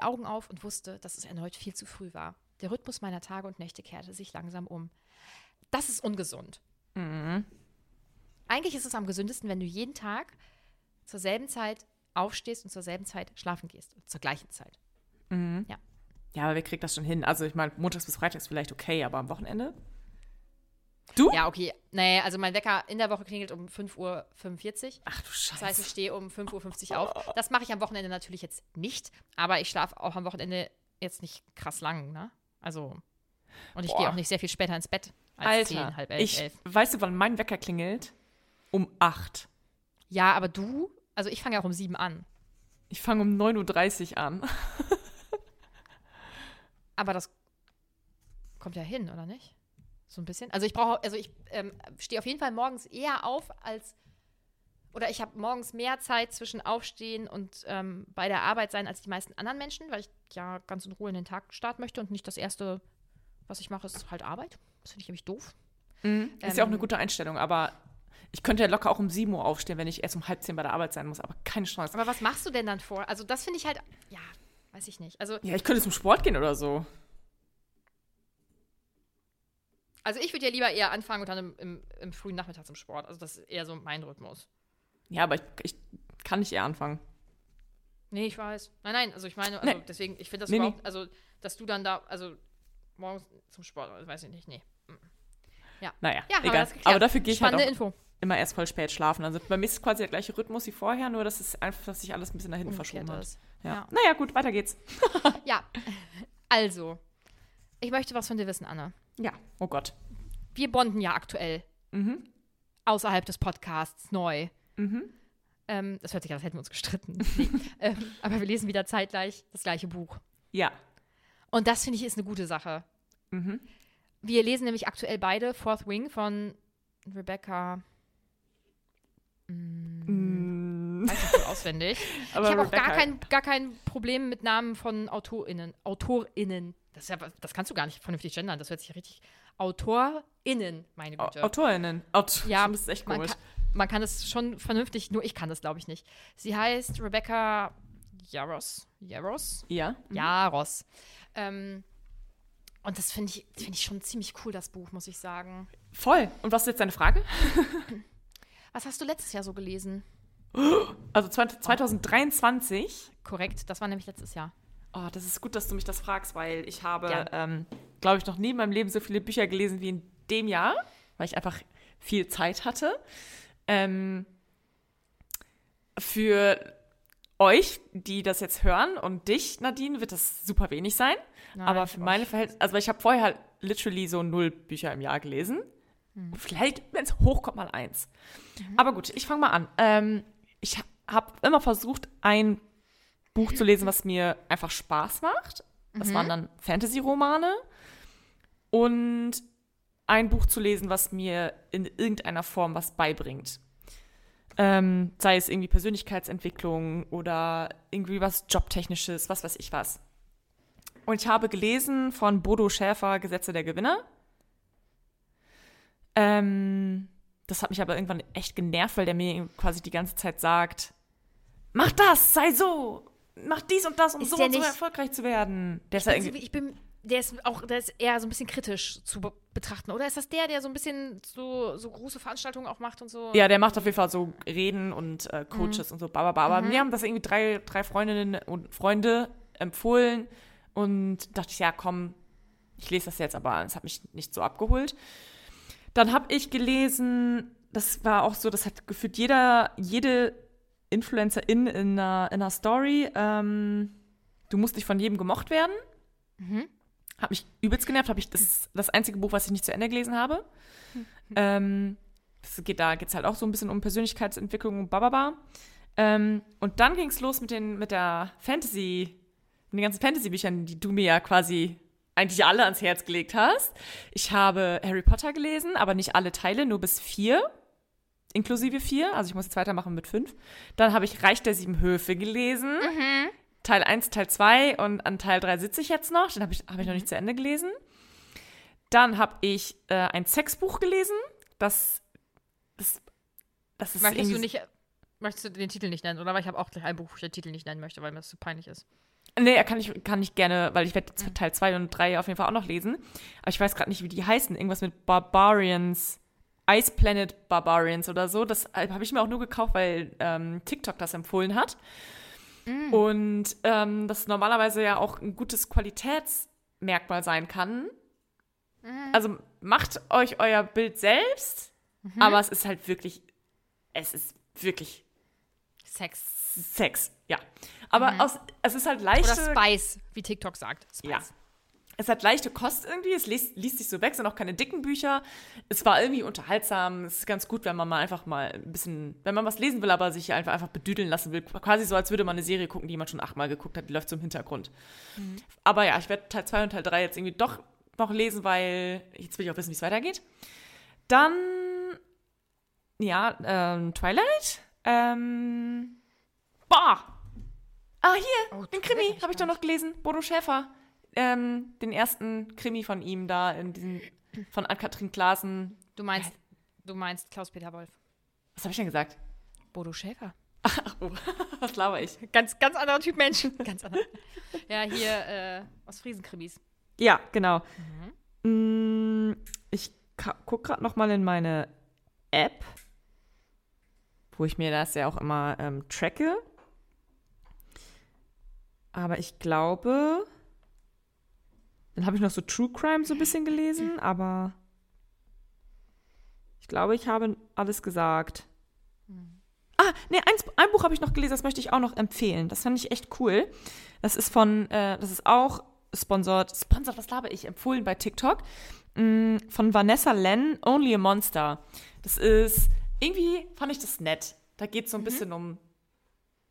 Die Augen auf und wusste, dass es erneut viel zu früh war. Der Rhythmus meiner Tage und Nächte kehrte sich langsam um. Das ist ungesund. Eigentlich ist es am gesündesten, wenn du jeden Tag zur selben Zeit aufstehst und zur selben Zeit schlafen gehst. Zur gleichen Zeit. Ja. Ja, aber wer kriegt das schon hin? Also ich meine, montags bis freitags vielleicht okay, aber am Wochenende? Du? Ja, okay. Nee, also mein Wecker in der Woche klingelt um 5.45 Uhr. Ach du Scheiße. Das heißt, ich stehe um 5.50 Uhr auf. Das mache ich am Wochenende natürlich jetzt nicht, aber ich schlafe auch am Wochenende jetzt nicht krass lang, ne? Also, und ich gehe auch nicht sehr viel später ins Bett als Alter, 10, halb elf, ich, elf. weißt du, wann mein Wecker klingelt? Um 8. Ja, aber du, also ich fange ja auch um 7 an. Ich fange um 9.30 Uhr an. Aber das kommt ja hin, oder nicht? So ein bisschen. Also ich brauche, also ich ähm, stehe auf jeden Fall morgens eher auf als, oder ich habe morgens mehr Zeit zwischen Aufstehen und ähm, bei der Arbeit sein als die meisten anderen Menschen, weil ich ja ganz in Ruhe in den Tag starten möchte und nicht das Erste, was ich mache, ist halt Arbeit. Das finde ich nämlich doof. Ist ja auch eine Ähm, gute Einstellung, aber ich könnte ja locker auch um 7 Uhr aufstehen, wenn ich erst um halb 10 bei der Arbeit sein muss, aber keine Chance. Aber was machst du denn dann vor? Also das finde ich halt, ja, weiß ich nicht. Also, ja, ich könnte zum Sport gehen oder so. Also ich würde ja lieber eher anfangen und dann im, im, im frühen Nachmittag zum Sport. Also das ist eher so mein Rhythmus. Ja, aber ich, ich kann nicht eher anfangen. Nee, ich weiß. Nein, nein, also ich meine, also Nee. deswegen, ich finde das Nee, nee. überhaupt, also, dass du dann da, also morgens zum Sport, also weiß ich nicht, nee. Naja, Ja, haben wir egal. Aber dafür gehe ich halt Spannende auch Info. immer erst voll spät schlafen. Also bei mir ist es quasi der gleiche Rhythmus wie vorher, nur dass es einfach, dass sich alles ein bisschen nach hinten verschoben hat. Ja. Ja. Naja, gut, weiter geht's. Ja, also, ich möchte was von dir wissen, Anne. Ja, oh Gott. Wir bonden ja aktuell Mhm. außerhalb des Podcasts neu. Ähm, das hört sich an, als hätten wir uns gestritten. Ähm, aber wir lesen wieder zeitgleich das gleiche Buch. Ja. Und das finde ich ist eine gute Sache. Wir lesen nämlich aktuell beide Fourth Wing von Rebecca. Mm, Weiß nicht so auswendig. Aber ich habe auch gar kein, gar kein Problem mit Namen von AutorInnen. AutorInnen. Das, ja, das kannst du gar nicht vernünftig gendern. Das hört sich ja richtig. AutorInnen, meine Güte. AutorInnen. Aut Ja, das ist echt man komisch. kann, man kann es schon vernünftig, nur ich kann das, glaube ich, nicht. Sie heißt Rebecca Jaros. Jaros? Ja. Jaros. Ähm, und das finde ich, finde ich schon ziemlich cool, das Buch, muss ich sagen. Voll. Und was ist jetzt deine Frage? Was hast du letztes Jahr so gelesen? Also 20- 2023. Korrekt, das war nämlich letztes Jahr. Oh, das ist gut, dass du mich das fragst, weil ich habe, ähm, glaube ich, noch nie in meinem Leben so viele Bücher gelesen wie in dem Jahr, weil ich einfach viel Zeit hatte. Ähm, für euch, die das jetzt hören und dich, Nadine, wird das super wenig sein. Nein, aber für meine Verhältnisse, also ich habe vorher halt literally so null Bücher im Jahr gelesen. Vielleicht, wenn es hochkommt, mal eins. Aber gut, ich fange mal an. Ähm, ich habe immer versucht, ein Buch zu lesen, was mir einfach Spaß macht. Das waren dann Fantasy-Romane. Und ein Buch zu lesen, was mir in irgendeiner Form was beibringt. Ähm, sei es irgendwie Persönlichkeitsentwicklung oder irgendwie was Jobtechnisches, was weiß ich was. Und ich habe gelesen von Bodo Schäfer Gesetze der Gewinner. Ähm, das hat mich aber irgendwann echt genervt, weil der mir quasi die ganze Zeit sagt, mach das, sei so, mach dies und das, um Ist so und so erfolgreich zu werden. Der ist ja Also, irgendwie, ich bin, der ist auch, der ist eher so ein bisschen kritisch zu be betrachten. Oder ist das der, der so ein bisschen so, so große Veranstaltungen auch macht und so? ja, der macht auf jeden Fall so Reden und äh, Coaches und so, baba. Mhm. Mir haben das irgendwie drei, drei Freundinnen und Freunde empfohlen und dachte ich, ja, komm, ich lese das jetzt, aber es hat mich nicht so abgeholt. Dann habe ich gelesen, das war auch so, das hat gefühlt jeder, jede Influencerin in einer, in einer Story, ähm, du musst nicht von jedem gemocht werden. Hat mich übelst genervt. Hab ich, das ist das einzige Buch, was ich nicht zu Ende gelesen habe. Ähm, das geht, da geht es halt auch so ein bisschen um Persönlichkeitsentwicklung und bababa. Ähm, und dann ging es los mit, den, mit der Fantasy, mit den ganzen Fantasy-Büchern, die du mir ja quasi eigentlich alle ans Herz gelegt hast. Ich habe Harry Potter gelesen, aber nicht alle Teile, nur bis vier. Inklusive vier. Also ich muss jetzt weitermachen mit fünf. Dann habe ich Reich der Sieben Höfe gelesen. Teil 1, Teil 2 und an Teil 3 sitze ich jetzt noch. Den habe ich, hab ich noch nicht zu Ende gelesen. Dann habe ich äh, ein Sexbuch gelesen. Das, das, das ist Möchtest du nicht, möchtest du den Titel nicht nennen? Oder weil ich habe auch gleich ein Buch, wo ich den Titel nicht nennen möchte, weil mir das zu peinlich ist. Nee, kann ich, kann ich gerne, weil ich werde jetzt Teil 2 und 3 auf jeden Fall auch noch lesen. Aber ich weiß gerade nicht, wie die heißen. Irgendwas mit Barbarians. Ice Planet Barbarians oder so. Das äh, habe ich mir auch nur gekauft, weil ähm, TikTok das empfohlen hat. Und ähm, das normalerweise ja auch ein gutes Qualitätsmerkmal sein kann. Also macht euch euer Bild selbst, aber es ist halt wirklich, es ist wirklich Sex. Sex, ja. Aber aus, es ist halt leichte... Oder Spice, wie TikTok sagt. Spice. Ja. Es hat leichte Kost irgendwie, es liest, liest sich so weg, sind auch keine dicken Bücher. Es war irgendwie unterhaltsam, es ist ganz gut, wenn man mal einfach mal ein bisschen, wenn man was lesen will, aber sich einfach, einfach bedüdeln lassen will. Quasi so, als würde man eine Serie gucken, die man schon achtmal geguckt hat, die läuft so im Hintergrund. Aber ja, ich werde Teil 2 und Teil 3 jetzt irgendwie doch noch lesen, weil jetzt will ich auch wissen, wie es weitergeht. Dann, ja, ähm, Twilight. Ähm, boah! Ah, hier, Oh, den Krimi habe ich doch noch gelesen. Bodo Schäfer. Ähm, den ersten Krimi von ihm da, in diesem, von Ann-Kathrin Klaasen. Du meinst, du meinst Klaus-Peter Wolf. Was habe ich denn gesagt? Bodo Schäfer. Ach, oh, was laber ich? Ganz, ganz anderer Typ Mensch. ganz anderer. Ja, hier äh, aus Friesenkrimis. Ja, genau. Mm, Ich ka- guck gerade noch mal in meine App, wo ich mir das ja auch immer ähm, tracke. Aber ich glaube, dann habe ich noch so True Crime so ein bisschen gelesen, aber ich glaube, ich habe alles gesagt. Ah, nee, eins, ein Buch habe ich noch gelesen, das möchte ich auch noch empfehlen. Das fand ich echt cool. Das ist von, äh, das ist auch sponsort, sponsort, was laber ich, empfohlen bei TikTok, mm, von Vanessa Len, Only a Monster. Das ist, irgendwie fand ich das nett. Da geht es so ein bisschen um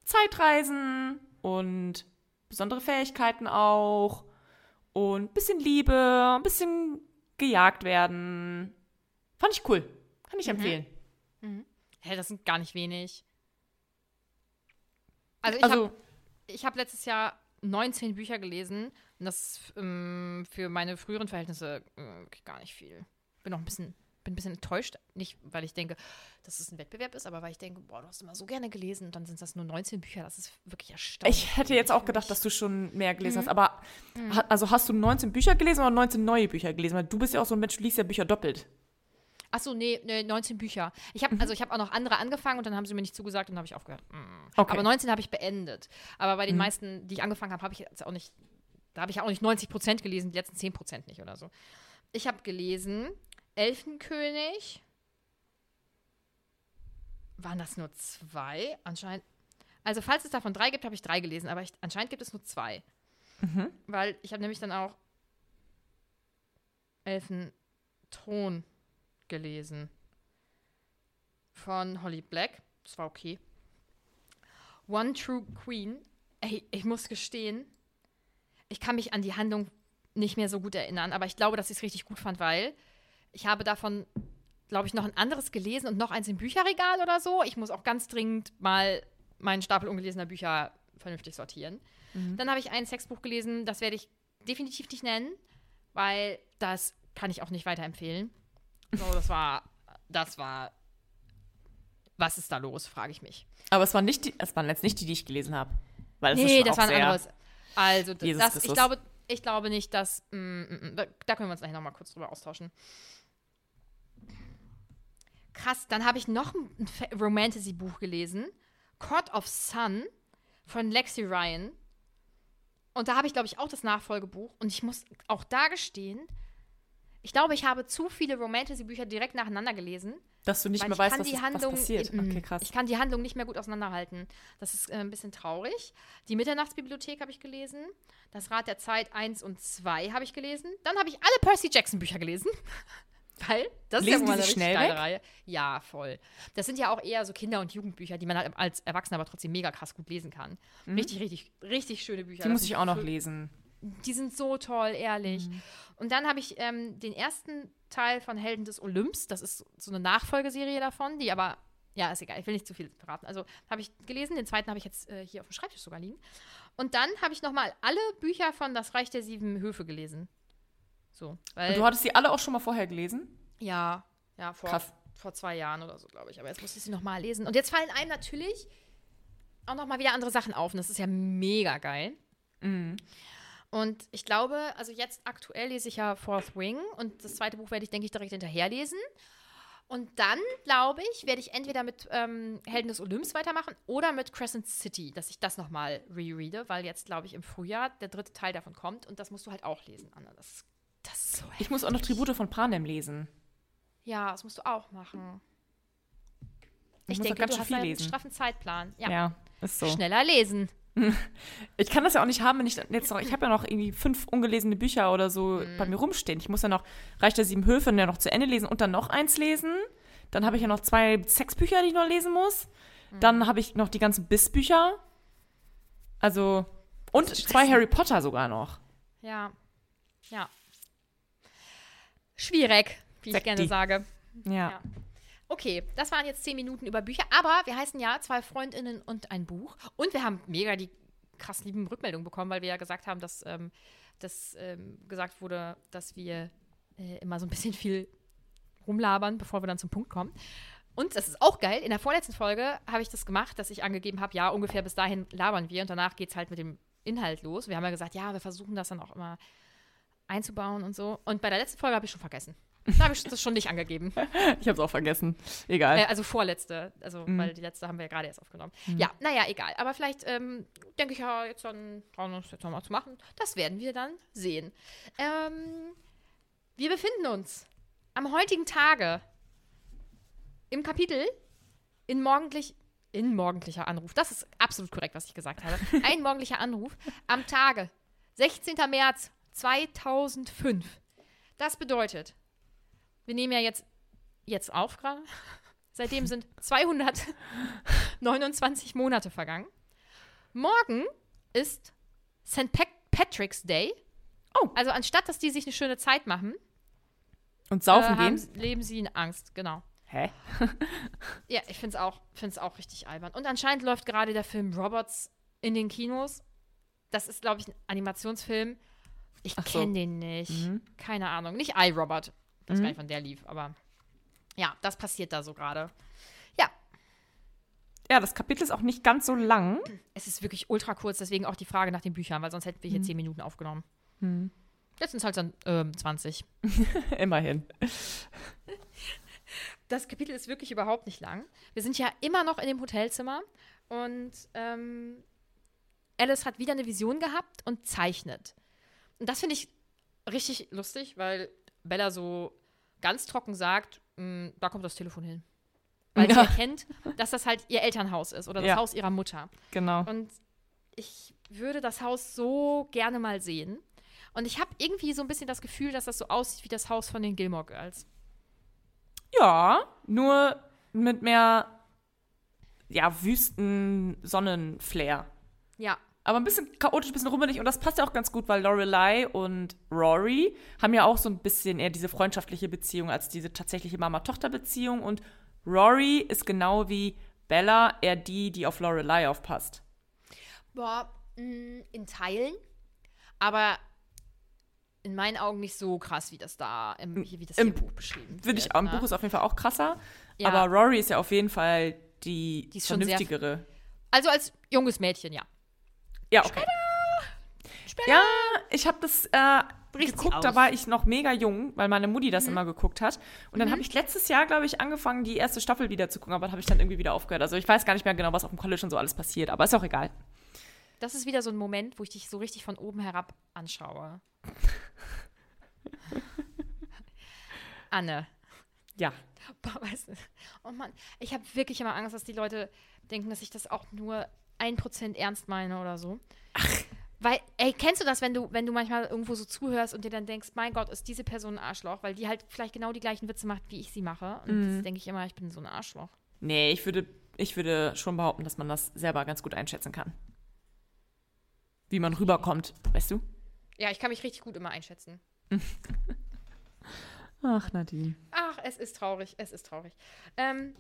Zeitreisen und besondere Fähigkeiten auch und ein bisschen Liebe, ein bisschen gejagt werden. Fand ich cool. Kann ich empfehlen. Hä, das sind gar nicht wenig. Also ich Also, habe hab letztes Jahr 19 Bücher gelesen und das ist ähm, für meine früheren Verhältnisse äh, gar nicht viel. Bin noch ein bisschen, bin ein bisschen enttäuscht. Nicht, weil ich denke, dass es ein Wettbewerb ist, aber weil ich denke, boah, du hast immer so gerne gelesen und dann sind das nur 19 Bücher. Das ist wirklich erstaunlich. ich hätte jetzt auch gedacht, dass du schon mehr gelesen hast, aber ha- also hast du 19 Bücher gelesen oder 19 neue Bücher gelesen? Weil du bist ja auch so ein Mensch, du liest ja Bücher doppelt. Achso, nee, nee, 19 Bücher. Ich habe also ich habe auch noch andere angefangen und dann haben sie mir nicht zugesagt und dann habe ich aufgehört. Mm. Okay. Aber 19 habe ich beendet. Aber bei den meisten, die ich angefangen habe, habe ich jetzt auch nicht, da habe ich auch nicht 90 Prozent gelesen, die letzten 10 Prozent nicht oder so. Ich habe gelesen Elfenkönig. Waren das nur zwei? Anscheinend. Also falls es davon drei gibt, habe ich drei gelesen, aber ich, anscheinend gibt es nur zwei. Weil ich habe nämlich dann auch Elfenthron gelesen. Von Holly Black. Das war okay. One True Queen. Ey, ich muss gestehen, ich kann mich an die Handlung nicht mehr so gut erinnern, aber ich glaube, dass ich es richtig gut fand, weil ich habe davon, glaube ich, noch ein anderes gelesen und noch eins im Bücherregal oder so. Ich muss auch ganz dringend mal meinen Stapel ungelesener Bücher vernünftig sortieren. Dann habe ich ein Sexbuch gelesen, das werde ich definitiv nicht nennen, weil das kann ich auch nicht weiterempfehlen. So, das war, das war, was ist da los, frage ich mich. Aber es waren nicht die, es waren jetzt nicht die, die ich gelesen habe. Weil das nee, das war ein anderes. Also, das, ich, glaube, ich glaube nicht, dass. Mm, mm, mm, da, da können wir uns gleich nochmal kurz drüber austauschen. Krass, dann habe ich noch ein Romantasy-Buch gelesen. Court of Sun von Lexi Ryan. Und da habe ich, glaube ich, auch das Nachfolgebuch. Und ich muss auch da gestehen, ich glaube, ich habe zu viele Romantasy-Bücher direkt nacheinander gelesen. dass du nicht mehr weißt, was, ist, Handlung, was passiert. Okay, krass. Ich kann die Handlung nicht mehr gut auseinanderhalten. Das ist äh, ein bisschen traurig. Die Mitternachtsbibliothek habe ich gelesen. Das Rad der Zeit 1 und 2 habe ich gelesen. Dann habe ich alle Percy Jackson Bücher gelesen. Weil das Lesen ist ja mal eine schnell geile weg? Reihe. Ja, voll. Das sind ja auch eher so Kinder- und Jugendbücher, die man halt als Erwachsener aber trotzdem mega krass gut lesen kann. Richtig, richtig, richtig schöne Bücher. Mhm. Die Das muss ich auch noch lesen. die sind so toll, ehrlich. Mhm. Und dann habe ich ähm, den ersten Teil von Helden des Olymps. Das ist so eine Nachfolgeserie davon, die aber, ja, ist egal, ich will nicht zu viel verraten. Also habe ich gelesen, den zweiten habe ich jetzt äh, hier auf dem Schreibtisch sogar liegen. Und dann habe ich nochmal alle Bücher von Das Reich der Sieben Höfe gelesen. So, weil, du hattest die alle auch schon mal vorher gelesen? ja, ja, vor, Krass. vor zwei Jahren oder so, glaube ich. Aber jetzt muss ich sie nochmal lesen. Und jetzt fallen einem natürlich auch nochmal wieder andere Sachen auf. Und das ist ja mega geil. Und ich glaube, also jetzt aktuell lese ich ja Fourth Wing und das zweite Buch werde ich, denke ich, direkt hinterher lesen. Und dann, glaube ich, werde ich entweder mit ähm, Helden des Olymps weitermachen oder mit Crescent City, dass ich das nochmal rereade, weil jetzt, glaube ich, im Frühjahr der dritte Teil davon kommt und das musst du halt auch lesen, Anna. Das, das ist so Ich muss auch noch Tribute von Panem lesen. Ja, das musst du auch machen. Ich Ich, muss denke, auch ganz du hast viel einen lesen. straffen Zeitplan. Ja. Ja, ist so. Schneller lesen. Ich kann das ja auch nicht haben, wenn ich jetzt noch, ich habe ja noch irgendwie fünf ungelesene Bücher oder so Mhm. bei mir rumstehen. Ich muss ja noch Reich der Sieben Höfe ja noch zu Ende lesen und dann noch eins lesen. Dann habe ich ja noch zwei Sexbücher, die ich noch lesen muss. Mhm. Dann habe ich noch die ganzen Biss-Bücher. Also, und zwei Harry Potter sogar noch. Ja. Ja. Schwierig, wie ich Sag gerne sage. Ja. Ja. Okay, das waren jetzt zehn Minuten über Bücher, aber wir heißen ja zwei Freundinnen und ein Buch. Und wir haben mega die krass lieben Rückmeldungen bekommen, weil wir ja gesagt haben, dass, ähm, dass ähm, gesagt wurde, dass wir äh, immer so ein bisschen viel rumlabern, bevor wir dann zum Punkt kommen. Und das ist auch geil. In der vorletzten Folge habe ich das gemacht, dass ich angegeben habe, ja, ungefähr bis dahin labern wir und danach geht es halt mit dem Inhalt los. Wir haben ja gesagt, ja, wir versuchen das dann auch immer einzubauen und so. Und bei der letzten Folge habe ich schon vergessen. Da habe ich das schon nicht angegeben. Ich habe es auch vergessen. Egal. Äh, also vorletzte, also Mhm. weil die letzte haben wir ja gerade erst aufgenommen. Ja, naja, egal. Aber vielleicht ähm, denke ich ja jetzt dann, trauen wir uns jetzt nochmal zu machen. Das werden wir dann sehen. Ähm, wir befinden uns am heutigen Tage im Kapitel in morgendlich in morgendlicher Anruf. Das ist absolut korrekt, was ich gesagt habe. Ein morgendlicher Anruf am Tage 16. März 2005. Das bedeutet, wir nehmen ja jetzt jetzt auf gerade. Seitdem sind 229 Monate vergangen. Morgen ist St. Pat Patrick's Day. Oh. Also anstatt, dass die sich eine schöne Zeit machen, Und saufen äh, haben, gehen? leben sie in Angst. Genau. Hä? Ja, ich finde es auch, find's auch richtig albern. Und anscheinend läuft gerade der Film Robots in den Kinos. Das ist, glaube ich, ein Animationsfilm. Ich Ach so. kenne den nicht. Mhm. Keine Ahnung. Nicht iRobot. Ich weiß gar nicht, wann der lief, aber ja, das passiert da so gerade. Ja, Ja, das Kapitel ist auch nicht ganz so lang. es ist wirklich ultra kurz, deswegen auch die Frage nach den Büchern, weil sonst hätten Mhm. wir hier 10 Minuten aufgenommen. Jetzt sind es halt dann ähm, 20. Immerhin. Das Kapitel ist wirklich überhaupt nicht lang. Wir sind ja immer noch in dem Hotelzimmer und ähm, Alice hat wieder eine Vision gehabt und zeichnet. Und das finde ich richtig lustig, weil Bella so ganz trocken sagt, "Mm, da kommt das Telefon hin. Weil sie Ja. erkennt, dass das halt ihr Elternhaus ist oder das Ja. Haus ihrer Mutter. Genau. Und ich würde das Haus so gerne mal sehen. Und ich habe irgendwie so ein bisschen das Gefühl, dass das so aussieht wie das Haus von den Gilmore Girls. Ja, nur mit mehr, ja, wüsten Sonnenflair. Ja, Aber ein bisschen chaotisch, ein bisschen rummelig. Und das passt ja auch ganz gut, weil Lorelei und Rory haben ja auch so ein bisschen eher diese freundschaftliche Beziehung als diese tatsächliche Mama-Tochter-Beziehung. Und Rory ist genau wie Bella eher die, die auf Lorelei aufpasst. Boah, mh, in Teilen. Aber in meinen Augen nicht so krass, wie das da im, wie das Im- im Buch beschrieben wird. Würde ich auch, im ne? Buch ist auf jeden Fall auch krasser. Ja. Aber Rory ist ja auf jeden Fall die, Die vernünftigere. Also als junges Mädchen, ja. Ja, okay. Ja, ich habe das äh, Bricht geguckt, da. Mhm. war ich noch mega jung, weil meine Mutti das immer geguckt hat. Und dann habe ich letztes Jahr, glaube ich, angefangen, die erste Staffel wieder zu gucken, aber habe ich dann irgendwie wieder aufgehört. Also ich weiß gar nicht mehr genau, was auf dem College und so alles passiert, aber ist auch egal. Das ist wieder so ein Moment, wo ich dich so richtig von oben herab anschaue. Anne. Ja. Boah, weißt du, oh Mann, ich habe wirklich immer Angst, dass die Leute denken, dass ich das auch nur ein Prozent ernst meine oder so. Ach. Weil, ey, kennst du das, wenn du, wenn du manchmal irgendwo so zuhörst und dir dann denkst, mein Gott, ist diese Person ein Arschloch, weil die halt vielleicht genau die gleichen Witze macht, wie ich sie mache. Und Mhm. das denke ich immer, ich bin so ein Arschloch. Nee, ich würde, ich würde schon behaupten, dass man das selber ganz gut einschätzen kann. Wie man rüberkommt, weißt du? Ja, ich kann mich richtig gut immer einschätzen. Ach, Nadine. Ach, es ist traurig, es ist traurig. Ähm,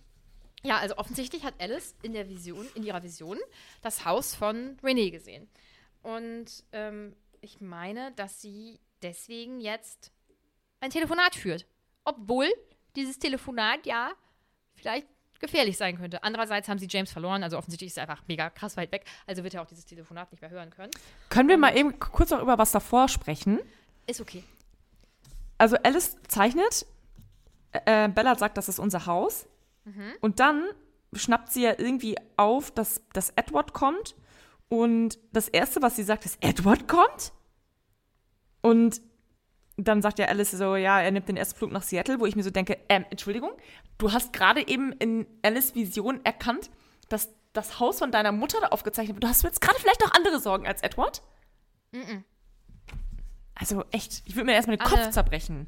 ja, also offensichtlich hat Alice in der Vision, in ihrer Vision, das Haus von Renee gesehen. Und ähm, ich meine, dass sie deswegen jetzt ein Telefonat führt. Obwohl dieses Telefonat ja vielleicht gefährlich sein könnte. Andererseits haben sie James verloren, also offensichtlich ist er einfach mega krass weit weg, also wird er auch dieses Telefonat nicht mehr hören können. Können wir mal eben kurz noch über was davor sprechen? Ist okay. Also Alice zeichnet, äh, Bella sagt, das ist unser Haus. Und dann schnappt sie ja irgendwie auf, dass, dass Edward kommt. Und das Erste, was sie sagt, ist, Edward kommt? Und dann sagt ja Alice so, ja, er nimmt den ersten Flug nach Seattle, wo ich mir so denke, ähm, Entschuldigung, du hast gerade eben in Alice Vision erkannt, dass das Haus von deiner Mutter da aufgezeichnet wird. Du hast jetzt gerade vielleicht noch andere Sorgen als Edward? Also echt, ich würde mir erstmal den Anne. Kopf zerbrechen.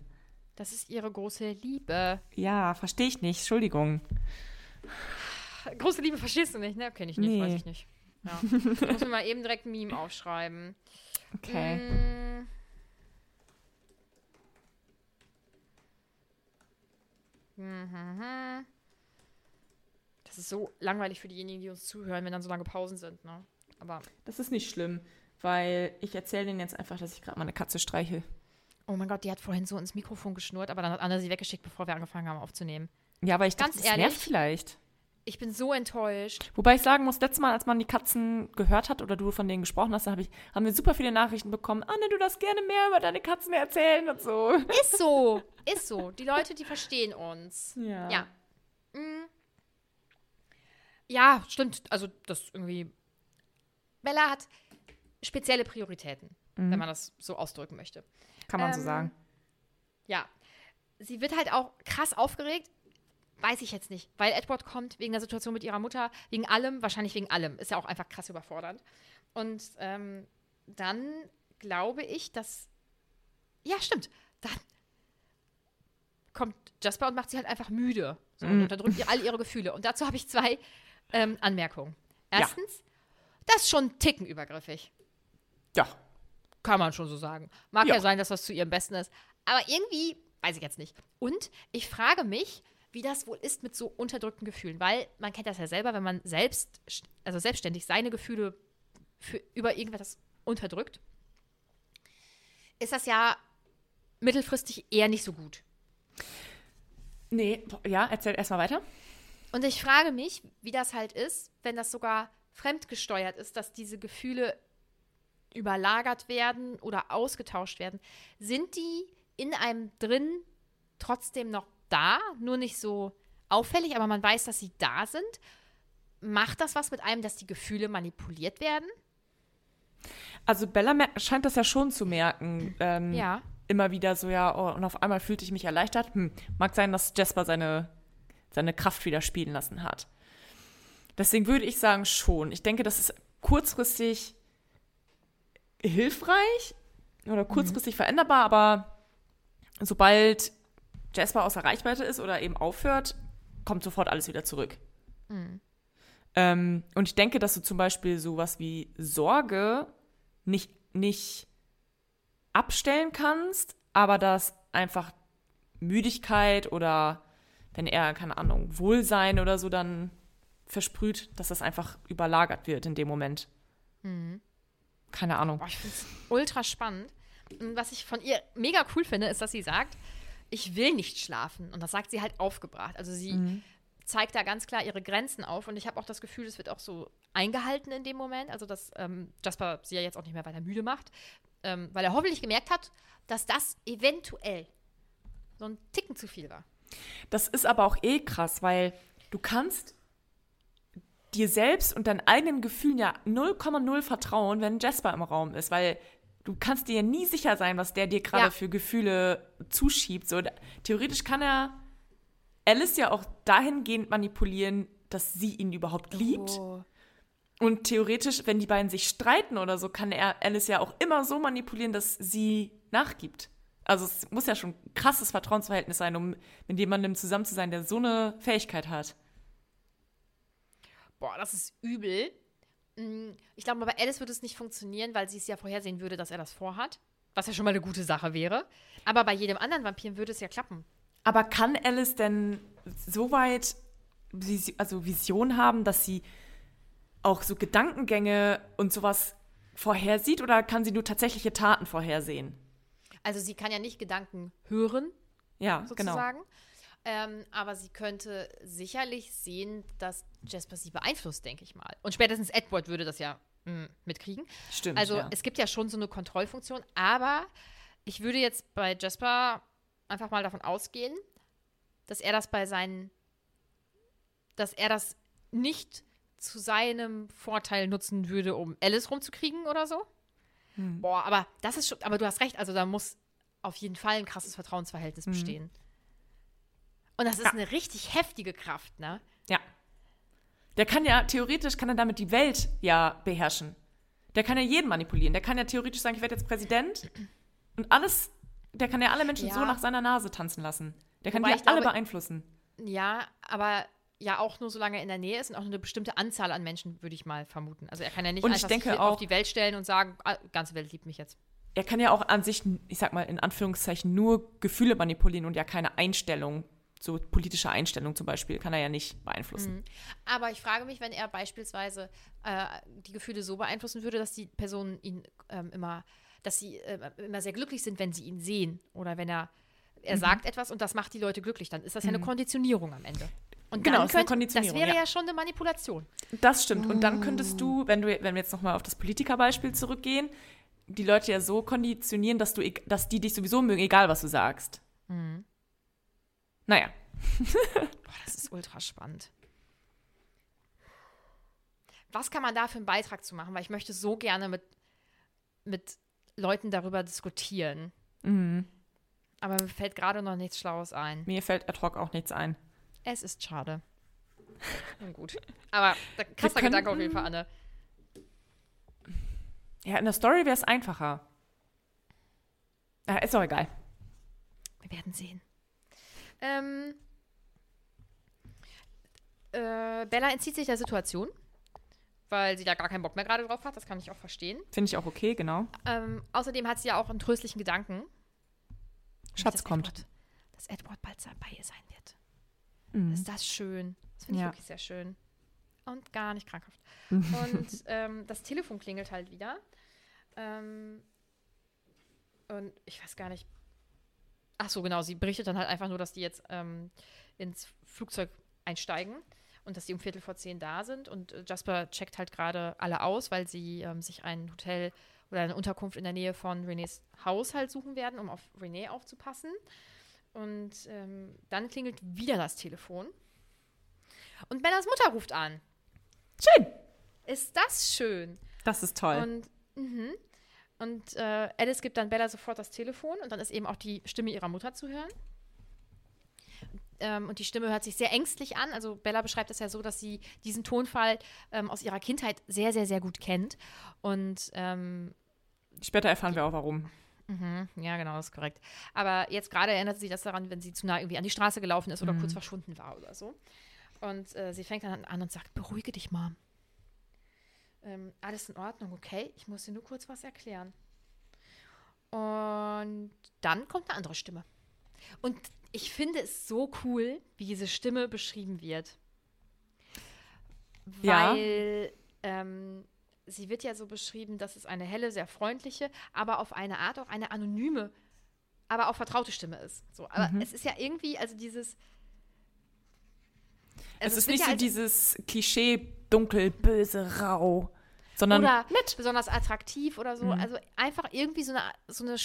Das ist ihre große Liebe. Ja, verstehe ich nicht. Entschuldigung. Große Liebe verstehst du nicht, ne? Kenn ich nicht, Nee. weiß ich nicht. Ja. Ich muss mir mal eben direkt ein Meme aufschreiben. Okay. Mhm. Das ist so langweilig für diejenigen, die uns zuhören, wenn dann so lange Pausen sind, ne? Aber, Das ist nicht schlimm, weil ich erzähle denen jetzt einfach, dass ich gerade meine Katze streichel. Oh mein Gott, die hat vorhin so ins Mikrofon geschnurrt, aber dann hat Anna sie weggeschickt, bevor wir angefangen haben aufzunehmen. Ja, aber ich Ganz dachte, das ehrlich? vielleicht. Ich bin so enttäuscht. Wobei ich sagen muss, letztes Mal, als man die Katzen gehört hat oder du von denen gesprochen hast, da hab ich, haben wir super viele Nachrichten bekommen. Anne, du darfst gerne mehr über deine Katzen erzählen und so. Ist so, ist so. Die Leute, die verstehen uns. Ja. Ja. Mm. Ja, stimmt. Also, das irgendwie. Bella hat spezielle Prioritäten, wenn man das so ausdrücken möchte. Kann man so Ähm, sagen. Ja. Sie wird halt auch krass aufgeregt. Weiß ich jetzt nicht, weil Edward kommt wegen der Situation mit ihrer Mutter, wegen allem, wahrscheinlich wegen allem. Ist ja auch einfach krass überfordernd. Und ähm, dann glaube ich, dass. Ja, stimmt. Dann kommt Jasper und macht sie halt einfach müde. So, und unterdrückt ihr all ihre Gefühle. Und dazu habe ich zwei ähm, Anmerkungen. Erstens, das ist schon ein Ticken übergriffig. Ja. Kann man schon so sagen. Mag ja. Ja. sein, dass das zu ihrem Besten ist. Aber irgendwie, weiß ich jetzt nicht. Und ich frage mich, wie das wohl ist mit so unterdrückten Gefühlen. Weil man kennt das ja selber, wenn man selbst, also selbstständig seine Gefühle für, über irgendwas unterdrückt, ist das ja mittelfristig eher nicht so gut. Nee, ja, erzähl erstmal weiter. Und ich frage mich, wie das halt ist, wenn das sogar fremdgesteuert ist, dass diese Gefühle überlagert werden oder ausgetauscht werden. Sind die in einem drin trotzdem noch da, nur nicht so auffällig, aber man weiß, dass sie da sind? Macht das was mit einem, dass die Gefühle manipuliert werden? Also Bella scheint das ja schon zu merken. Ähm, Ja. Immer wieder so, ja, oh, und auf einmal fühlte ich mich erleichtert. Hm, mag sein, dass Jasper seine, seine Kraft wieder spielen lassen hat. Deswegen würde ich sagen, schon. Ich denke, das ist kurzfristig hilfreich oder kurzfristig veränderbar, aber sobald Jasper außer Reichweite ist oder eben aufhört, kommt sofort alles wieder zurück. Ähm, und ich denke, dass du zum Beispiel sowas wie Sorge nicht, nicht abstellen kannst, aber dass einfach Müdigkeit oder wenn er, keine Ahnung, Wohlsein oder so dann versprüht, dass das einfach überlagert wird in dem Moment. Keine Ahnung. Boah, ich finde es ultra spannend. was ich von ihr mega cool finde, ist, dass sie sagt, ich will nicht schlafen. Und das sagt sie halt aufgebracht. Also sie zeigt da ganz klar ihre Grenzen auf. Und ich habe auch das Gefühl, es wird auch so eingehalten in dem Moment. Also, dass ähm, Jasper sie ja jetzt auch nicht mehr weiter müde macht. Ähm, weil er hoffentlich gemerkt hat, dass das eventuell so ein Ticken zu viel war. Das ist aber auch eh krass, weil du kannst dir selbst und deinen eigenen Gefühlen ja 0,0 vertrauen, wenn Jasper im Raum ist, weil du kannst dir ja nie sicher sein, was der dir gerade Ja. für Gefühle zuschiebt. So, theoretisch kann er Alice ja auch dahingehend manipulieren, dass sie ihn überhaupt liebt. Oh. Und theoretisch, wenn die beiden sich streiten oder so, kann er Alice ja auch immer so manipulieren, dass sie nachgibt. Also es muss ja schon ein krasses Vertrauensverhältnis sein, um mit jemandem zusammen zu sein, der so eine Fähigkeit hat. Boah, das ist übel. Mm, Ich glaube, bei Alice würde es nicht funktionieren, weil sie es ja vorhersehen würde, dass er das vorhat. Was ja schon mal eine gute Sache wäre. Aber bei jedem anderen Vampir würde es ja klappen. Aber kann Alice denn so weit also Vision haben, dass sie auch so Gedankengänge und sowas vorhersieht oder kann sie nur tatsächliche Taten vorhersehen? Also sie kann ja nicht Gedanken hören, Ja, genau. Ähm, aber sie könnte sicherlich sehen, dass Jasper sie beeinflusst, denke ich mal. Und spätestens Edward würde das ja mm, mitkriegen. Stimmt. Also ja. es gibt ja schon so eine Kontrollfunktion, aber ich würde jetzt bei Jasper einfach mal davon ausgehen, dass er das bei seinen, dass er das nicht zu seinem Vorteil nutzen würde, um Alice rumzukriegen oder so. Hm. Boah, aber das ist schon, aber du hast recht, also da muss auf jeden Fall ein krasses Vertrauensverhältnis bestehen. Und das ist. Ja. eine richtig heftige Kraft, ne? Ja. Der kann ja, theoretisch kann er damit die Welt ja beherrschen. Der kann ja jeden manipulieren. Der kann ja theoretisch sagen, ich werde jetzt Präsident und alles, der kann ja alle Menschen Ja. so nach seiner Nase tanzen lassen. Der kann Wobei die glaube- alle beeinflussen. Ja, aber ja auch nur solange er in der Nähe ist und auch nur eine bestimmte Anzahl an Menschen, würde ich mal vermuten. Also er kann ja nicht Und ich einfach denke auf die Welt stellen und sagen, ah, ganze Welt liebt mich jetzt. Er kann ja auch an sich, ich sag mal in Anführungszeichen, nur Gefühle manipulieren und ja keine Einstellung, so politische Einstellung zum Beispiel, kann er ja nicht beeinflussen. Aber ich frage mich, wenn er beispielsweise äh, die Gefühle so beeinflussen würde, dass die Personen ihn ähm, immer, dass sie äh, immer sehr glücklich sind, wenn sie ihn sehen. Oder wenn er, Mhm. er sagt etwas und das macht die Leute glücklich, dann ist das ja eine Konditionierung am Ende. Und Genau, könnte, Konditionierung, Das wäre ja. ja. schon eine Manipulation. Das stimmt. Und dann könntest du, wenn du, wenn wir jetzt nochmal auf das Politikerbeispiel zurückgehen, die Leute ja so konditionieren, dass du, dass die dich sowieso mögen, egal was du sagst. Naja. Boah, das ist ultra spannend. Was kann man da für einen Beitrag zu machen? Weil ich möchte so gerne mit, mit Leuten darüber diskutieren. Aber mir fällt gerade noch nichts Schlaues ein. Mir fällt ad hoc auch nichts ein. Es ist schade. Nun gut. Aber da- krasser Gedanke auf jeden Fall, Anne. Ja, in der Story wäre es einfacher. Ja, ist doch egal. Wir werden sehen. Ähm, äh, Bella entzieht sich der Situation, weil sie da gar keinen Bock mehr gerade drauf hat. Das kann ich auch verstehen. Finde ich auch okay, genau. Ähm, außerdem hat sie ja auch einen tröstlichen Gedanken. Schatz dass kommt. Edward, dass Edward bald bei ihr sein wird. Mhm. Ist das schön? Das finde ich Ja. wirklich sehr schön. Und gar nicht krankhaft. und ähm, das Telefon klingelt halt wieder. Ähm, und ich weiß gar nicht. Ach so, genau. Sie berichtet dann halt einfach nur, dass die jetzt ähm, ins Flugzeug einsteigen und dass die um Viertel vor zehn da sind. Und äh, Jasper checkt halt gerade alle aus, weil sie ähm, sich ein Hotel oder eine Unterkunft in der Nähe von Renés Haus halt suchen werden, um auf Renee aufzupassen. Und ähm, dann klingelt wieder das Telefon. Und Bellas Mutter ruft an. Schön. Ist das schön? Das ist toll. Und, mhm. Und äh, Alice gibt dann Bella sofort das Telefon und dann ist eben auch die Stimme ihrer Mutter zu hören. Ähm, und die Stimme hört sich sehr ängstlich an. Also Bella beschreibt es ja so, dass sie diesen Tonfall ähm, aus ihrer Kindheit sehr, sehr, sehr gut kennt. Und ähm, Später erfahren wir auch warum. Mhm, ja, genau, das ist korrekt. Aber jetzt gerade erinnert sie das daran, wenn sie zu nah irgendwie an die Straße gelaufen ist oder kurz verschwunden war oder so. Und äh, sie fängt dann an und sagt, beruhige dich, Mom. Ähm, alles in Ordnung, okay? Ich muss dir nur kurz was erklären. Und dann kommt eine andere Stimme. Und ich finde es so cool, wie diese Stimme beschrieben wird. Ja. Weil ähm, sie wird ja so beschrieben, dass es eine helle, sehr freundliche, aber auf eine Art auch eine anonyme, aber auch vertraute Stimme ist. So, aber Mhm. es ist ja irgendwie, also dieses. Es also ist nicht ja so dieses Klischee dunkel, böse, rau, sondern oder nett. besonders attraktiv oder so. Mhm. Also einfach irgendwie so eine, so eine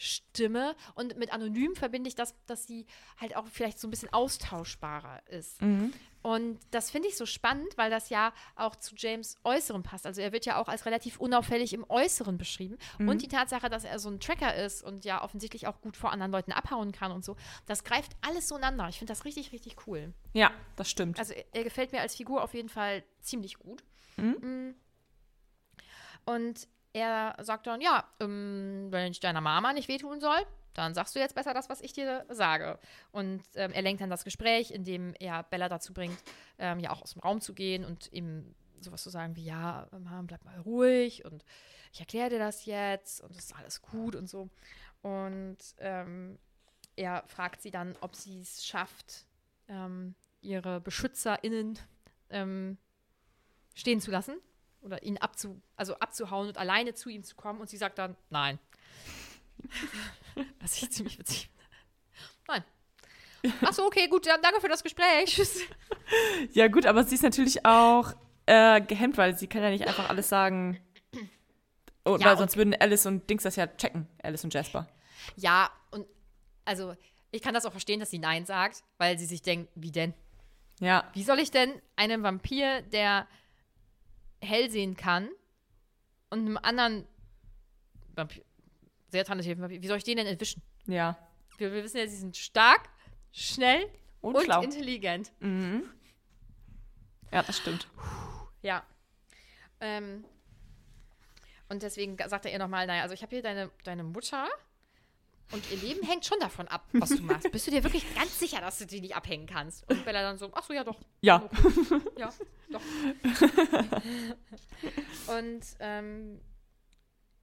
Standardstimme. Und mit anonym verbinde ich das, dass sie halt auch vielleicht so ein bisschen austauschbarer ist. Mhm. Und das finde ich so spannend, weil das ja auch zu James Äußeren passt. Also er wird ja auch als relativ unauffällig im Äußeren beschrieben. Mhm. Und die Tatsache, dass er so ein Tracker ist und ja offensichtlich auch gut vor anderen Leuten abhauen kann und so, das greift alles so ineinander. Ich finde das richtig, richtig cool. Ja, das stimmt. Also er, er gefällt mir als Figur auf jeden Fall ziemlich gut. Mhm. Mm. Und er sagt dann, ja, ähm, wenn ich deiner Mama nicht wehtun soll, dann sagst du jetzt besser das, was ich dir sage. Und ähm, er lenkt dann das Gespräch, indem er Bella dazu bringt, ähm, ja auch aus dem Raum zu gehen und ihm sowas zu sagen wie, ja, Mom, bleib mal ruhig und ich erkläre dir das jetzt und es ist alles gut und so. Und ähm, er fragt sie dann, ob sie es schafft, ähm, ihre BeschützerInnen ähm, stehen zu lassen oder ihn abzu, also abzuhauen und alleine zu ihm zu kommen. Und sie sagt dann, nein. Was ich ziemlich witzig finde. Nein. Ach so, okay, gut, dann danke für das Gespräch. Tschüss. Ja, gut, aber sie ist natürlich auch äh, gehemmt, weil sie kann ja nicht einfach alles sagen. Oh, Ja, weil sonst würden Alice und Dings das ja checken, Alice und Jasper. Ja, und also ich kann das auch verstehen, dass sie Nein sagt, weil sie sich denkt, wie denn? Ja, Wie soll ich denn einem Vampir, der hell sehen kann, und einem anderen Vampir, sehr Vampir, wie soll ich den denn entwischen? ja. Wir, wir wissen ja, sie sind stark, schnell Und, und, intelligent. Mhm. Ja, das stimmt. Ja. Ähm, und deswegen sagt er ihr nochmal, naja, also ich habe hier deine, deine Mutter und ihr Leben hängt schon davon ab, was du machst. Bist du dir wirklich ganz sicher, dass du die nicht abhängen kannst? Und Bella dann so, ach so, ja doch. Ja. Okay. Ja, doch. und ähm,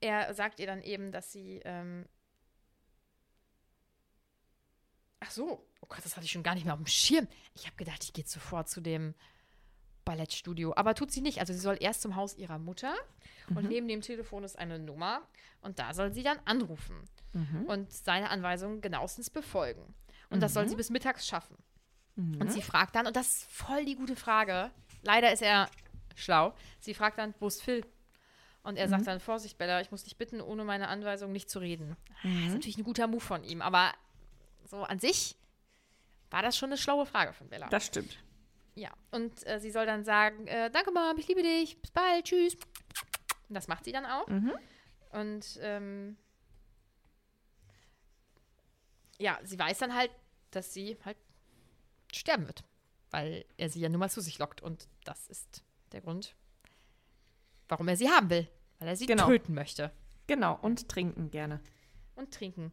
er sagt ihr dann eben, dass sie ähm, Ach so, oh Gott, das hatte ich schon gar nicht mehr auf dem Schirm. Ich habe gedacht, ich gehe sofort zu dem Ballettstudio. Aber tut sie nicht. Also sie soll erst zum Haus ihrer Mutter und neben dem Telefon ist eine Nummer und da soll sie dann anrufen und seine Anweisungen genauestens befolgen. Und das soll sie bis mittags schaffen. Und sie fragt dann, und das ist voll die gute Frage, leider ist er schlau, sie fragt dann, wo ist Phil? Und er sagt dann, Vorsicht, Bella, ich muss dich bitten, ohne meine Anweisung nicht zu reden. Das ist natürlich ein guter Move von ihm, aber so an sich war das schon eine schlaue Frage von Bella. Das stimmt. Ja, und äh, sie soll dann sagen, äh, danke Mom, ich liebe dich, bis bald, tschüss. Und das macht sie dann auch. Und ähm, ja, sie weiß dann halt, dass sie halt sterben wird, weil er sie ja nun mal zu sich lockt. Und das ist der Grund, warum er sie haben will, weil er sie Genau. töten möchte Genau, und trinken gerne. und trinken.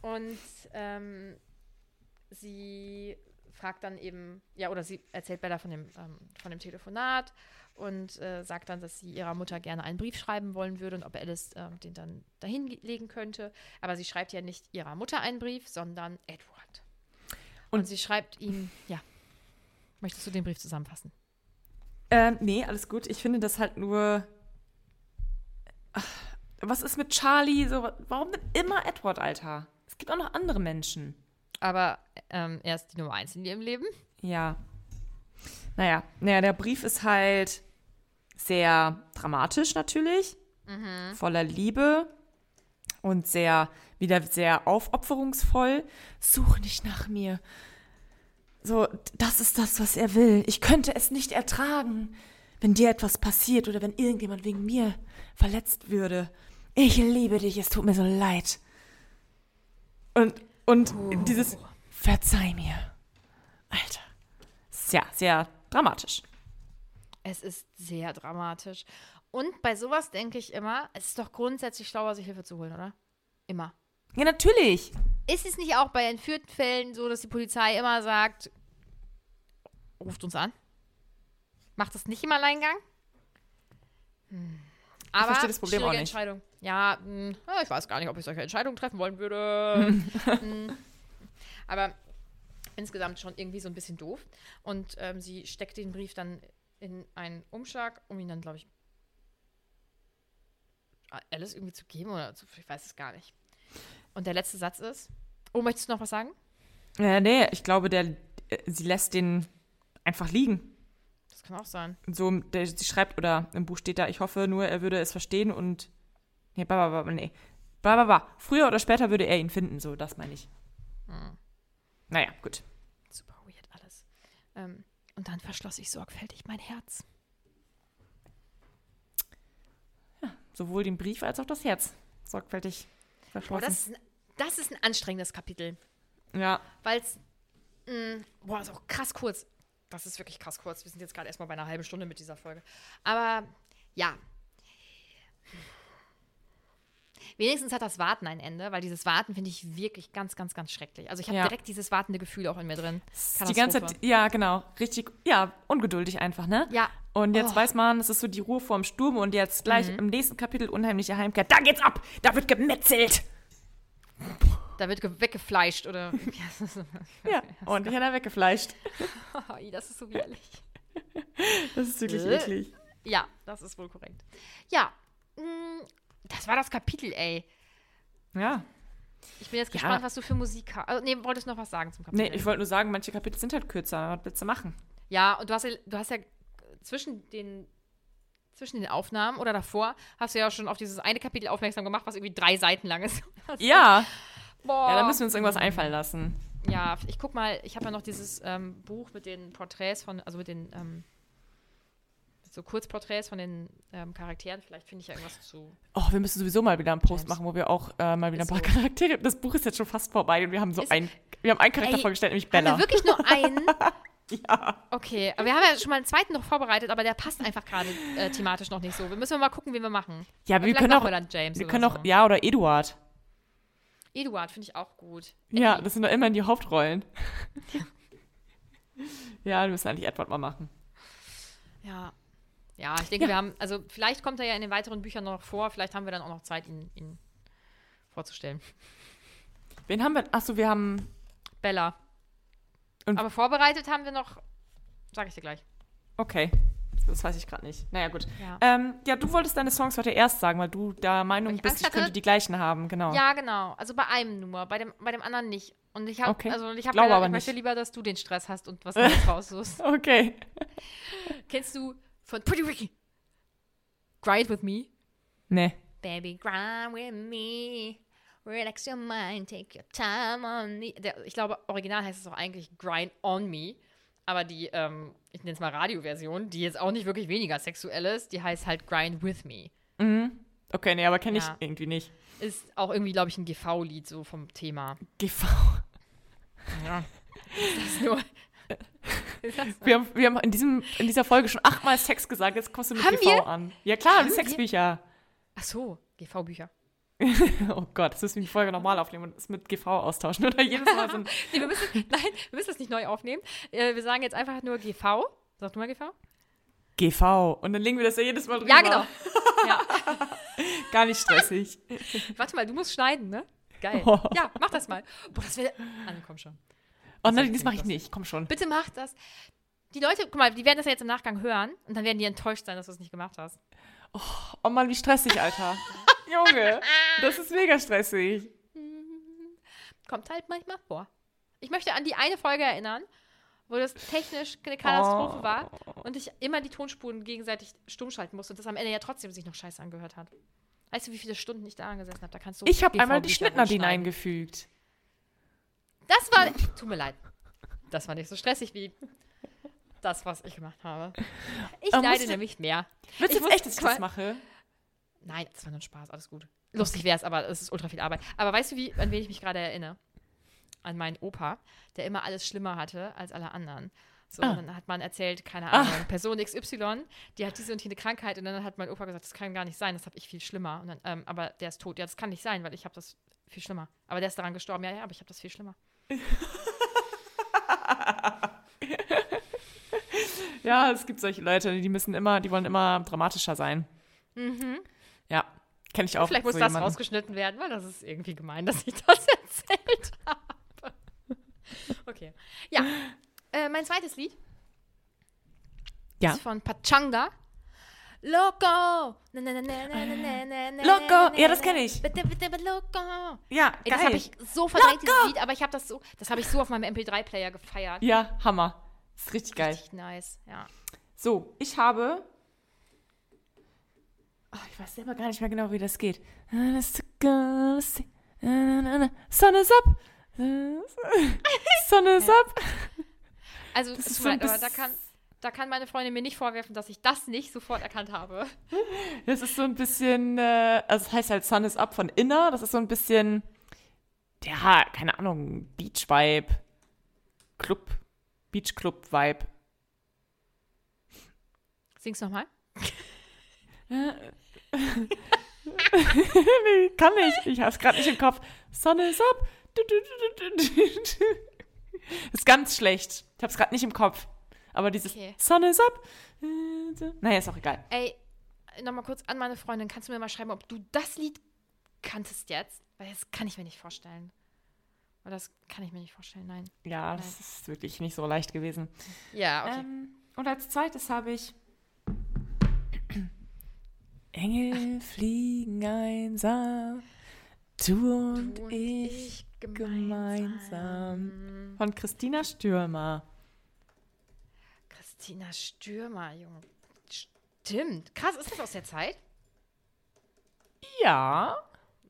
Und ähm, sie fragt dann eben, ja, oder sie erzählt Bella von dem, ähm, von dem Telefonat und äh, sagt dann, dass sie ihrer Mutter gerne einen Brief schreiben wollen würde und ob Alice ähm, den dann dahin legen könnte. Aber sie schreibt ja nicht ihrer Mutter einen Brief, sondern Edward. Und, Und- sie schreibt ihm, ja, möchtest du den Brief zusammenfassen? Ähm, nee, alles gut. Ich finde das halt nur. Ach, Was ist mit Charlie? So, warum denn immer Edward, Alter? Es gibt auch noch andere Menschen. Aber ähm, er ist die Nummer eins in ihrem Leben. Ja. Naja, naja, der Brief ist halt sehr dramatisch natürlich, voller Liebe und sehr, wieder sehr aufopferungsvoll. Such nicht nach mir. So, das ist das, was er will. Ich könnte es nicht ertragen, wenn dir etwas passiert oder wenn irgendjemand wegen mir verletzt würde. Ich liebe dich, es tut mir so leid. Und, und dieses Verzeih mir. Alter. Ja sehr dramatisch. Es ist sehr dramatisch. Und bei sowas denke ich immer, es ist doch grundsätzlich schlauer, sich Hilfe zu holen, oder? Immer. Ja, natürlich. Ist es nicht auch bei entführten Fällen so, dass die Polizei immer sagt, ruft uns an? Macht das nicht im Alleingang? Hm. Aber verstehe das Problem auch nicht. Entscheidung. Ja, mh, ja, ich weiß gar nicht, ob ich solche Entscheidungen treffen wollen würde. Hm. Aber insgesamt schon irgendwie so ein bisschen doof. Und ähm, sie steckt den Brief dann in einen Umschlag, um ihn dann, glaube ich, Alice irgendwie zu geben oder zu, ich weiß es gar nicht. Und der letzte Satz ist, oh, möchtest du noch was sagen? Äh, nee, ich glaube, der, äh, sie lässt den einfach liegen. Das kann auch sein. So, der, sie schreibt, oder im Buch steht da, ich hoffe nur, er würde es verstehen und. Nee, ba, nee. Ba. Früher oder später würde er ihn finden, so, das meine ich. Naja, gut. Super weird alles. Ähm, und dann verschloss ich sorgfältig mein Herz. Sowohl den Brief als auch das Herz. Sorgfältig Boah, verschlossen. das, ist ein, das ist ein anstrengendes Kapitel. ja. Weil es, boah, ist auch krass kurz. Das ist wirklich krass kurz. Wir sind jetzt gerade erstmal bei einer halben Stunde mit dieser Folge. Aber ja. Wenigstens hat das Warten ein Ende, weil dieses Warten finde ich wirklich ganz, ganz, ganz schrecklich. Also ich habe Ja. direkt dieses wartende Gefühl auch in mir drin. Die ganze. Zeit, ja, genau. Richtig, ja, ungeduldig einfach, ne? Ja. Und jetzt Oh. weiß man, es ist so die Ruhe vorm Sturm und jetzt gleich im nächsten Kapitel unheimliche Heimkehr. Da geht's ab! Da wird gemetzelt! Da wird ge- weggefleischt oder. Ja, und ich hat er weggefleischt. Das ist so widerlich. Das ist wirklich Äh. eklig. Ja, das ist wohl korrekt. Ja, das war das Kapitel, ey. Ja. Ich bin jetzt Ja. gespannt, was du für Musik hast. Also, nee, wolltest du noch was sagen zum Kapitel? Nee, ich wollte nur sagen, manche Kapitel sind halt kürzer. Was willst du machen? Ja, und du hast ja, du hast ja zwischen den zwischen den Aufnahmen oder davor hast du ja schon auf dieses eine Kapitel aufmerksam gemacht, was irgendwie drei Seiten lang ist. Ja. Boah. Ja, da müssen wir uns irgendwas einfallen lassen. Ja, ich guck mal, ich habe ja noch dieses ähm, Buch mit den Porträts von, also mit den ähm, so Kurzporträts von den ähm, Charakteren. Vielleicht finde ich ja irgendwas zu. Oh, wir müssen sowieso mal wieder einen Post James. machen, wo wir auch äh, mal wieder ein Ist paar so. Charaktere. Das Buch ist jetzt schon fast vorbei und wir haben so Ist- ein, wir haben einen Charakter Ey, vorgestellt, nämlich Haben Bella. wir wirklich nur einen? Ja. Okay, aber wir haben ja schon mal einen zweiten noch vorbereitet, aber der passt einfach gerade äh, thematisch noch nicht so. Wir müssen mal gucken, wie wir machen. Ja, aber wir können auch, wir dann James wir können so. auch, ja, oder Eduard. Eduard finde ich auch gut. Ja, Eddie. das sind doch immerhin die Hauptrollen. ja, wir müssen eigentlich Edward mal machen. Ja. Ja, ich denke, wir haben, also vielleicht kommt er ja in den weiteren Büchern noch vor, vielleicht haben wir dann auch noch Zeit, ihn, ihn vorzustellen. Wen haben wir? Achso, wir haben. Bella. Und- Aber vorbereitet haben wir noch, sag ich dir gleich. Okay. Das weiß ich gerade nicht. Naja, gut. Ja. Ähm, ja, du wolltest deine Songs heute erst sagen, weil du der Meinung ich bist, ich könnte die gleichen haben. Genau. Ja, genau. Also bei einem nur, bei dem, bei dem anderen nicht. Und ich habe Okay. also ich Ich hab glaube gedacht, aber ich möchte lieber, dass du den Stress hast und was raussuchst. Okay. Kennst du von Pretty Ricky? Grind with me? Nee. Baby, grind with me. Relax your mind, take your time on me. Der, ich glaube, original heißt es auch eigentlich Grind on me. Aber die, ähm, ich nenne es mal Radioversion, die jetzt auch nicht wirklich weniger sexuell ist, die heißt halt Grind with me. Okay, nee, aber kenne Ja. ich irgendwie nicht. Ist auch irgendwie, glaube ich, ein GV-Lied so vom Thema. GV. Ja. Das ist nur. Wir haben, wir haben in, diesem, in dieser Folge schon achtmal Sex gesagt, jetzt kommst du mit Haben GV wir? an. Ja klar, wir? Sexbücher. Ach so, GV-Bücher. Oh Gott, das müssen wir die Folge nochmal aufnehmen und es mit GV austauschen. Oder jedes Mal so ein Nee, wir müssen, nein, wir müssen das nicht neu aufnehmen. Äh, wir sagen jetzt einfach nur GV. Sag du mal GV? GV. Und dann legen wir das ja jedes Mal drüber. Ja, genau. Ja. Gar nicht stressig. Warte mal, du musst schneiden, ne? Geil. Oh. Ja, mach das mal. Boah, das wäre. Ah, komm schon. Oh nein, das mache ich nicht. Komm schon. Bitte mach das. Die Leute, guck mal, die werden das ja jetzt im Nachgang hören und dann werden die enttäuscht sein, dass du es nicht gemacht hast. Oh Mann, wie stressig, Alter. Junge, das ist mega stressig. Kommt halt manchmal vor. Ich möchte an die eine Folge erinnern, wo das technisch eine Katastrophe Oh. war und ich immer die Tonspuren gegenseitig stumm schalten musste und das am Ende ja trotzdem sich noch scheiße angehört hat. Weißt du, wie viele Stunden ich da gesessen habe? Da kannst du. Ich habe einmal die Schnittnadine eingefügt. Das war. Tut mir leid. Das war nicht so stressig wie das, was ich gemacht habe. Ich Aber leide nämlich mehr. Willst Ich du jetzt echt, dass ich das mache? Nein, das war nur ein Spaß, alles gut. Lustig wäre es, aber es ist ultra viel Arbeit. Aber weißt du, wie, an wen ich mich gerade erinnere? An meinen Opa, der immer alles schlimmer hatte als alle anderen. So, Ah. und dann hat man erzählt, keine Ah. Ahnung, Person XY, die hat diese und jene Krankheit und dann hat mein Opa gesagt, das kann gar nicht sein, das habe ich viel schlimmer. Dann, ähm, aber der ist tot. Ja, das kann nicht sein, weil ich habe das viel schlimmer. Aber der ist daran gestorben. Ja, ja, aber ich habe das viel schlimmer. Ja, es gibt solche Leute, die müssen immer, die wollen immer dramatischer sein. Ja, kenne ich auch. Mhm. Vielleicht muss so das jemanden. rausgeschnitten werden, weil das ist irgendwie gemein, dass ich das erzählt habe. Okay. Ja. Äh, mein zweites Lied Ja. ist von Pachanga. Loco! Na, na, na, Loco! Ja, das na, kenn ich. Bitte, bitte, bitte, Loco! Ja, Ey, das habe ich so verdrängt, dieses Lied, aber ich habe das so, das habe ich so auf meinem MP3-Player gefeiert. ja, Hammer. Ist richtig geil. Richtig nice, ja. So, ich habe. Oh, ich weiß selber gar nicht mehr genau, wie das geht. Sun is up. Sun is up. Also, Das ist so ein aber da bisschen- kann, da kann meine Freundin mir nicht vorwerfen, dass ich das nicht sofort erkannt habe. Das ist so ein bisschen, äh, also es heißt halt Sun is up von Inner. Das ist so ein bisschen, ja, keine Ahnung, Beach-Vibe. Club, Beach-Club-Vibe. Sing's nochmal. nee, kann nicht. Ich hab's gerade nicht im Kopf. Sun is up. Ist ganz schlecht. Ich hab's gerade nicht im Kopf. Aber dieses Okay. Sun is up. Naja, ist auch egal. Ey, nochmal kurz an meine Freundin. Kannst du mir mal schreiben, ob du das Lied kanntest jetzt? Weil das kann ich mir nicht vorstellen. Oder das kann ich mir nicht vorstellen, nein. Ja, das ist wirklich nicht so leicht gewesen. Ja, Ähm, und als zweites habe ich Engel fliegen einsam, du und, Du und ich, ich gemeinsam. Von Christina Stürmer. Christina Stürmer, Junge. Stimmt. Krass, ist das aus der Zeit? Ja.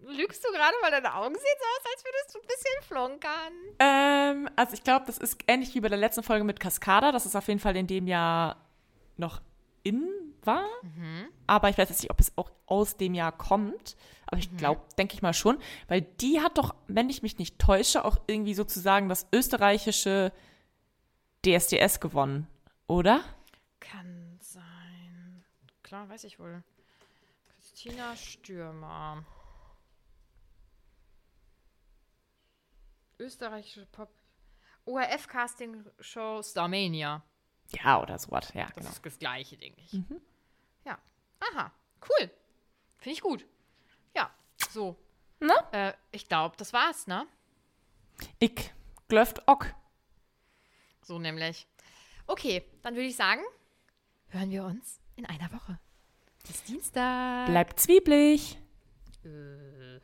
Lügst du gerade, weil deine Augen sehen so aus, als würdest du ein bisschen flunkern. Ähm, also ich glaube, das ist ähnlich wie bei der letzten Folge mit Cascada. Das ist auf jeden Fall in dem Jahr noch in war. Aber ich weiß jetzt nicht, ob es auch aus dem Jahr kommt. Aber ich glaube, denke ich mal schon. Weil die hat doch, wenn ich mich nicht täusche, auch irgendwie sozusagen das österreichische DSDS gewonnen, oder? Kann sein. Klar, weiß ich wohl. Christina Stürmer. Österreichische Pop. ORF-Casting-Show Starmania. Ja, oder sowas. Ja, Das genau. ist das gleiche, denke ich. Ja. Aha, cool. Finde ich gut. Ja, so. Na? Äh, ich glaube, das war's, ne? Ich glöft ock. So nämlich. Okay, dann würde ich sagen, hören wir uns in einer Woche. Bis Dienstag. Bleibt zwieblich. Äh.